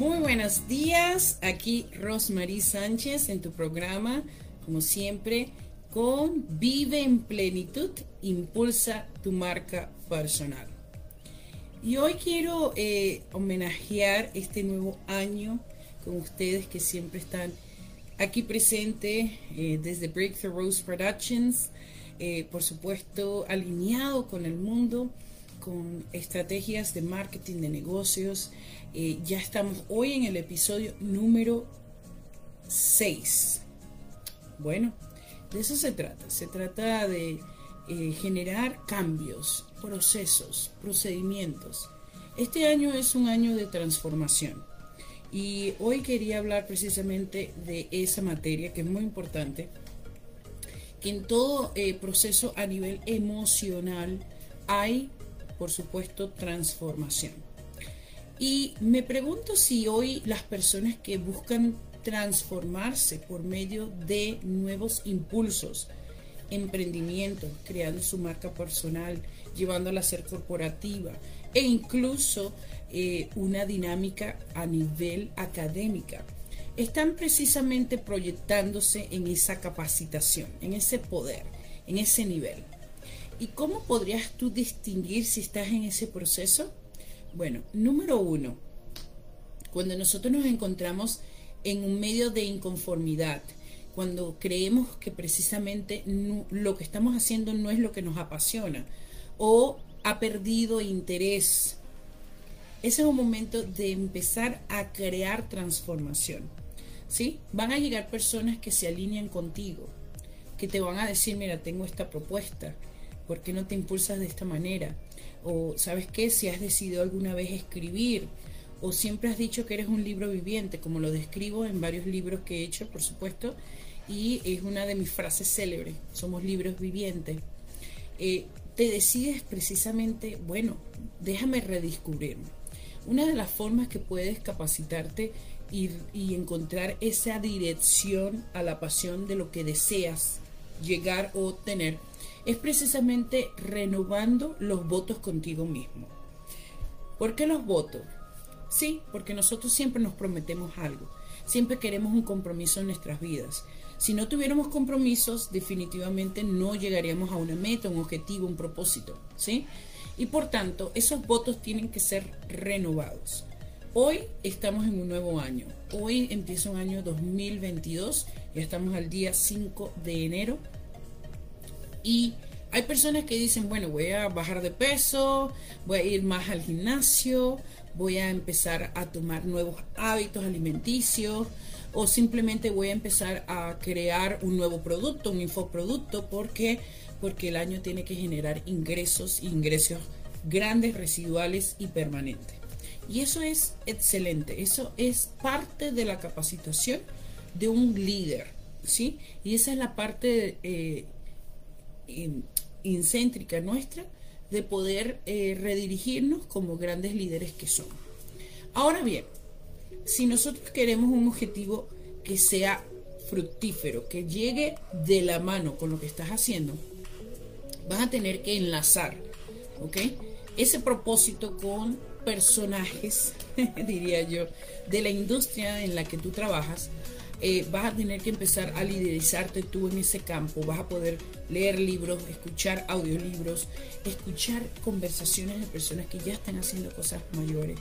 Muy buenos días, aquí Rosmarie Sánchez en tu programa, como siempre, con Vive en Plenitud, Impulsa tu marca personal. Y hoy quiero eh, homenajear este nuevo año con ustedes que siempre están aquí presentes eh, desde Breakthrough Rose Productions, eh, por supuesto alineado con el mundo, con estrategias de marketing de negocios eh, ya estamos hoy en el episodio número 6. Bueno, de eso se trata. Se trata de eh, generar cambios, procesos, procedimientos. Este año es un año de transformación. Y hoy quería hablar precisamente de esa materia que es muy importante, que en todo eh, proceso a nivel emocional hay, por supuesto, transformación. Y me pregunto si hoy las personas que buscan transformarse por medio de nuevos impulsos, emprendimiento, creando su marca personal, llevándola a ser corporativa e incluso eh, una dinámica a nivel académica, están precisamente proyectándose en esa capacitación, en ese poder, en ese nivel. ¿Y cómo podrías tú distinguir si estás en ese proceso? Bueno, número uno, cuando nosotros nos encontramos en un medio de inconformidad, cuando creemos que precisamente lo que estamos haciendo no es lo que nos apasiona o ha perdido interés, ese es un momento de empezar a crear transformación. ¿sí? Van a llegar personas que se alinean contigo, que te van a decir, mira, tengo esta propuesta, ¿por qué no te impulsas de esta manera? o sabes qué, si has decidido alguna vez escribir, o siempre has dicho que eres un libro viviente, como lo describo en varios libros que he hecho, por supuesto, y es una de mis frases célebres, somos libros vivientes. Eh, te decides precisamente, bueno, déjame redescubrirme. Una de las formas que puedes capacitarte y, y encontrar esa dirección a la pasión de lo que deseas llegar o obtener es precisamente renovando los votos contigo mismo. ¿Por qué los votos? Sí, porque nosotros siempre nos prometemos algo, siempre queremos un compromiso en nuestras vidas. Si no tuviéramos compromisos, definitivamente no llegaríamos a una meta, un objetivo, un propósito, ¿sí? Y por tanto, esos votos tienen que ser renovados. Hoy estamos en un nuevo año. Hoy empieza un año 2022. Ya estamos al día 5 de enero y hay personas que dicen, bueno, voy a bajar de peso, voy a ir más al gimnasio, voy a empezar a tomar nuevos hábitos alimenticios o simplemente voy a empezar a crear un nuevo producto, un infoproducto, porque porque el año tiene que generar ingresos, ingresos grandes, residuales y permanentes. Y eso es excelente, eso es parte de la capacitación de un líder, ¿sí? Y esa es la parte eh, incéntrica nuestra de poder eh, redirigirnos como grandes líderes que somos. Ahora bien, si nosotros queremos un objetivo que sea fructífero, que llegue de la mano con lo que estás haciendo, vas a tener que enlazar, ¿ok? Ese propósito con personajes, diría yo, de la industria en la que tú trabajas, eh, vas a tener que empezar a liderizarte tú en ese campo, vas a poder leer libros, escuchar audiolibros, escuchar conversaciones de personas que ya están haciendo cosas mayores,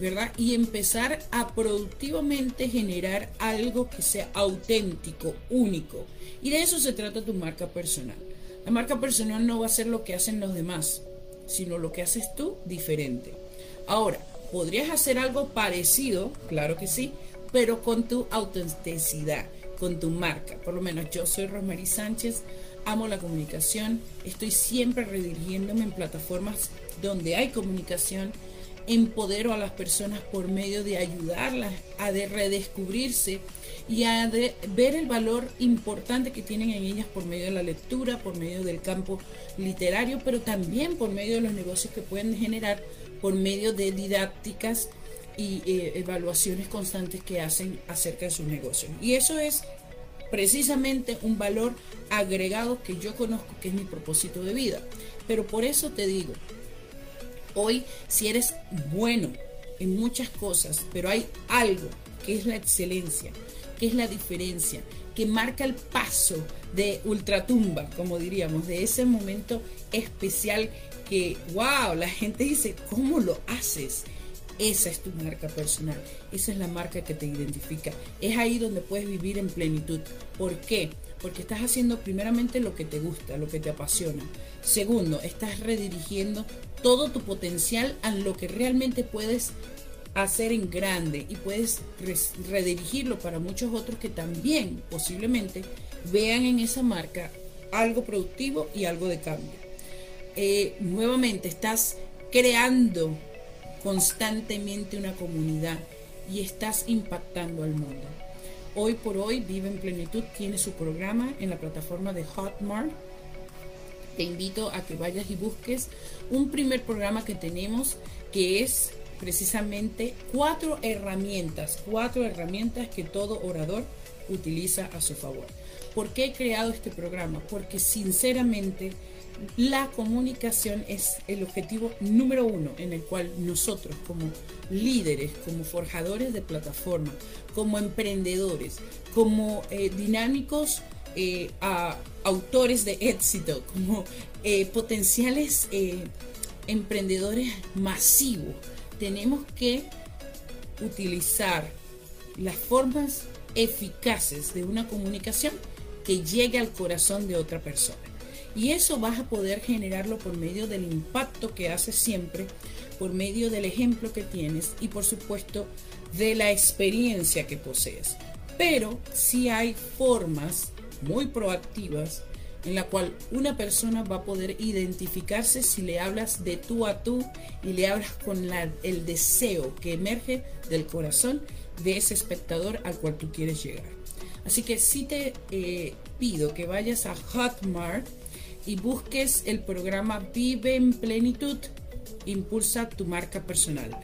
¿verdad? Y empezar a productivamente generar algo que sea auténtico, único. Y de eso se trata tu marca personal. La marca personal no va a ser lo que hacen los demás, sino lo que haces tú diferente. Ahora, ¿podrías hacer algo parecido? Claro que sí, pero con tu autenticidad, con tu marca. Por lo menos yo soy Rosemary Sánchez, amo la comunicación, estoy siempre redirigiéndome en plataformas donde hay comunicación, empodero a las personas por medio de ayudarlas a de redescubrirse y a ver el valor importante que tienen en ellas por medio de la lectura, por medio del campo literario, pero también por medio de los negocios que pueden generar por medio de didácticas y eh, evaluaciones constantes que hacen acerca de sus negocios. Y eso es precisamente un valor agregado que yo conozco que es mi propósito de vida. Pero por eso te digo, hoy si eres bueno en muchas cosas, pero hay algo que es la excelencia, que es la diferencia, que marca el paso de ultratumba, como diríamos, de ese momento especial que, wow, la gente dice, ¿cómo lo haces? Esa es tu marca personal, esa es la marca que te identifica. Es ahí donde puedes vivir en plenitud. ¿Por qué? Porque estás haciendo primeramente lo que te gusta, lo que te apasiona. Segundo, estás redirigiendo todo tu potencial a lo que realmente puedes hacer en grande y puedes redirigirlo para muchos otros que también posiblemente vean en esa marca algo productivo y algo de cambio. Eh, nuevamente estás creando constantemente una comunidad y estás impactando al mundo. Hoy por hoy Vive en Plenitud tiene su programa en la plataforma de Hotmart. Te invito a que vayas y busques un primer programa que tenemos que es precisamente cuatro herramientas, cuatro herramientas que todo orador utiliza a su favor. ¿Por qué he creado este programa? Porque sinceramente la comunicación es el objetivo número uno en el cual nosotros como líderes, como forjadores de plataforma, como emprendedores, como eh, dinámicos eh, autores de éxito, como eh, potenciales emprendedores masivos, tenemos que utilizar las formas eficaces de una comunicación que llegue al corazón de otra persona. Y eso vas a poder generarlo por medio del impacto que haces siempre, por medio del ejemplo que tienes y por supuesto de la experiencia que posees. Pero si hay formas muy proactivas en la cual una persona va a poder identificarse si le hablas de tú a tú y le hablas con el deseo que emerge del corazón de ese espectador al cual tú quieres llegar. Así que si te eh, pido que vayas a Hotmart y busques el programa Vive en Plenitud, impulsa tu marca personal.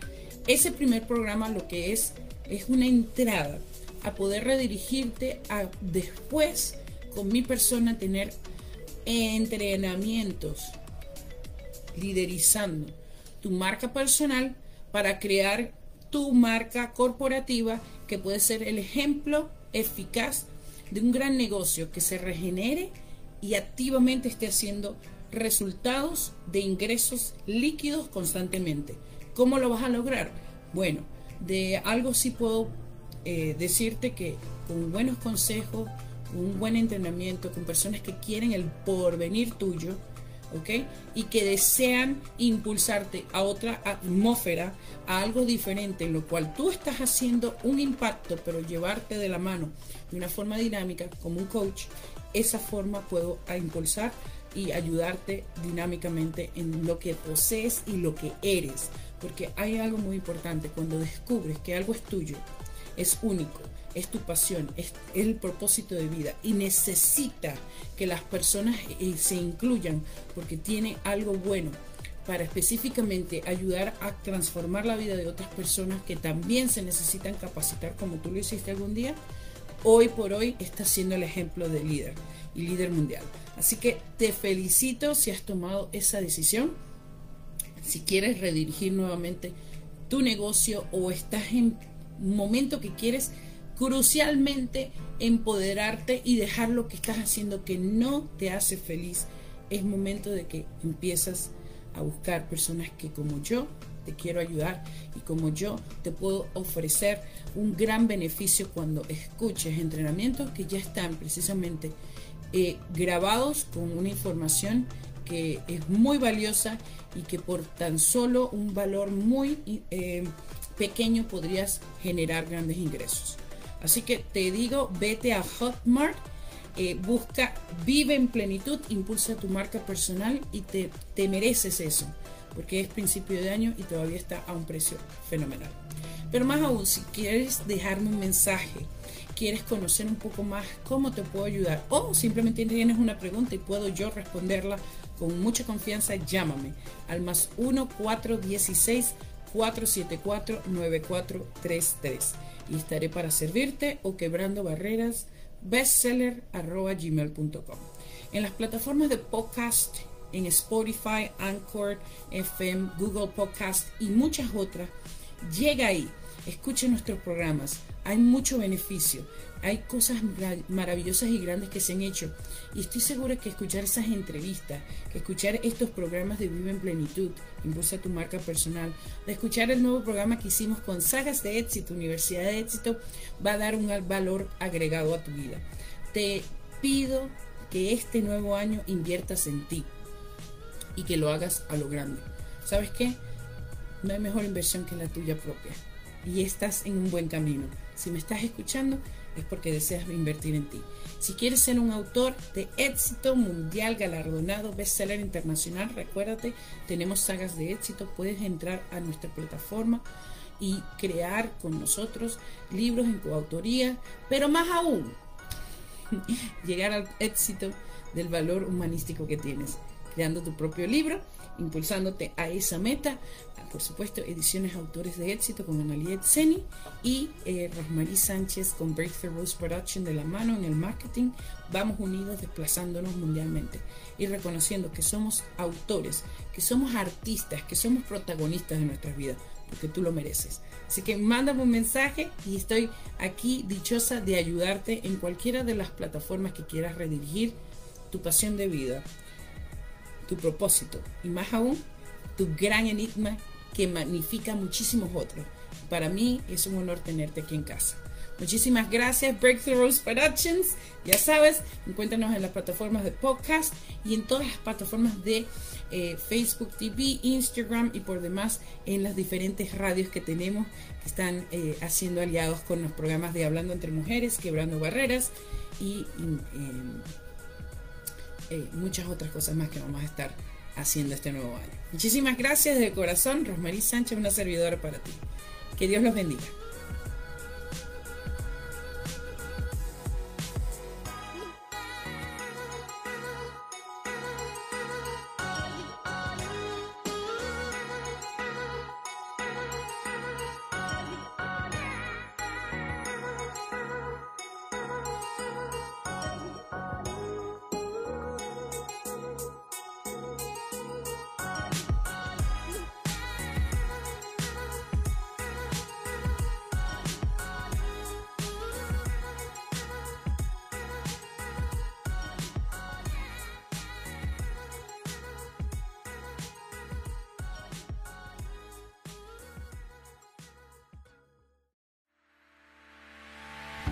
Ese primer programa lo que es es una entrada a poder redirigirte a después con mi persona tener entrenamientos liderizando tu marca personal para crear tu marca corporativa que puede ser el ejemplo eficaz de un gran negocio que se regenere y activamente esté haciendo resultados de ingresos líquidos constantemente. ¿Cómo lo vas a lograr? Bueno, de algo sí puedo eh, decirte que con buenos consejos, un buen entrenamiento, con personas que quieren el porvenir tuyo, ¿ok? Y que desean impulsarte a otra atmósfera, a algo diferente, en lo cual tú estás haciendo un impacto, pero llevarte de la mano de una forma dinámica, como un coach, esa forma puedo impulsar y ayudarte dinámicamente en lo que posees y lo que eres. Porque hay algo muy importante, cuando descubres que algo es tuyo, es único, es tu pasión, es, el propósito de vida y necesita que las personas eh, se incluyan porque tiene algo bueno para específicamente ayudar a transformar la vida de otras personas que también se necesitan capacitar como tú lo hiciste algún día, hoy por hoy está siendo el ejemplo de líder y líder mundial. Así que te felicito si has tomado esa decisión. Si quieres redirigir nuevamente tu negocio o estás en un momento que quieres crucialmente empoderarte y dejar lo que estás haciendo que no te hace feliz, es momento de que empiezas a buscar personas que como yo te quiero ayudar y como yo te puedo ofrecer un gran beneficio cuando escuches entrenamientos que ya están precisamente eh, grabados con una información que es muy valiosa y que por tan solo un valor muy eh, pequeño podrías generar grandes ingresos. Así que te digo, vete a Hotmart, eh, busca, vive en plenitud, impulsa tu marca personal y te, te mereces eso, porque es principio de año y todavía está a un precio fenomenal. Pero más aún, si quieres dejarme un mensaje, quieres conocer un poco más cómo te puedo ayudar o simplemente tienes una pregunta y puedo yo responderla con mucha confianza, llámame al más 1 416 474 9433 y estaré para servirte o quebrando barreras bestseller gmail.com. En las plataformas de podcast, en Spotify, Anchor, FM, Google Podcast y muchas otras, llega ahí, escuche nuestros programas, hay mucho beneficio, hay cosas maravillosas y grandes que se han hecho. Y estoy segura que escuchar esas entrevistas, que escuchar estos programas de Vive en Plenitud, Impulsa tu marca personal, de escuchar el nuevo programa que hicimos con Sagas de Éxito, Universidad de Éxito, va a dar un valor agregado a tu vida. Te pido que este nuevo año inviertas en ti y que lo hagas a lo grande. ¿Sabes qué? No hay mejor inversión que la tuya propia. Y estás en un buen camino. Si me estás escuchando, es porque deseas invertir en ti. Si quieres ser un autor de éxito mundial, galardonado, bestseller internacional, recuérdate, tenemos sagas de éxito, puedes entrar a nuestra plataforma y crear con nosotros libros en coautoría, pero más aún, llegar al éxito del valor humanístico que tienes, creando tu propio libro impulsándote a esa meta. Por supuesto, ediciones autores de éxito con Analiet Seni y eh, Rosmarie Sánchez con Breakthrough Production de la mano en el marketing. Vamos unidos desplazándonos mundialmente y reconociendo que somos autores, que somos artistas, que somos protagonistas de nuestras vidas, porque tú lo mereces. Así que mándame un mensaje y estoy aquí dichosa de ayudarte en cualquiera de las plataformas que quieras redirigir tu pasión de vida tu propósito y más aún tu gran enigma que magnifica muchísimos otros. Para mí es un honor tenerte aquí en casa. Muchísimas gracias, Breakthrough Rose Productions. Ya sabes, encuéntranos en las plataformas de podcast y en todas las plataformas de eh, Facebook TV, Instagram y por demás en las diferentes radios que tenemos que están eh, haciendo aliados con los programas de Hablando entre Mujeres, Quebrando Barreras y eh, muchas otras cosas más que vamos a estar haciendo este nuevo año. Muchísimas gracias de corazón, Rosmarie Sánchez, una servidora para ti. Que Dios los bendiga.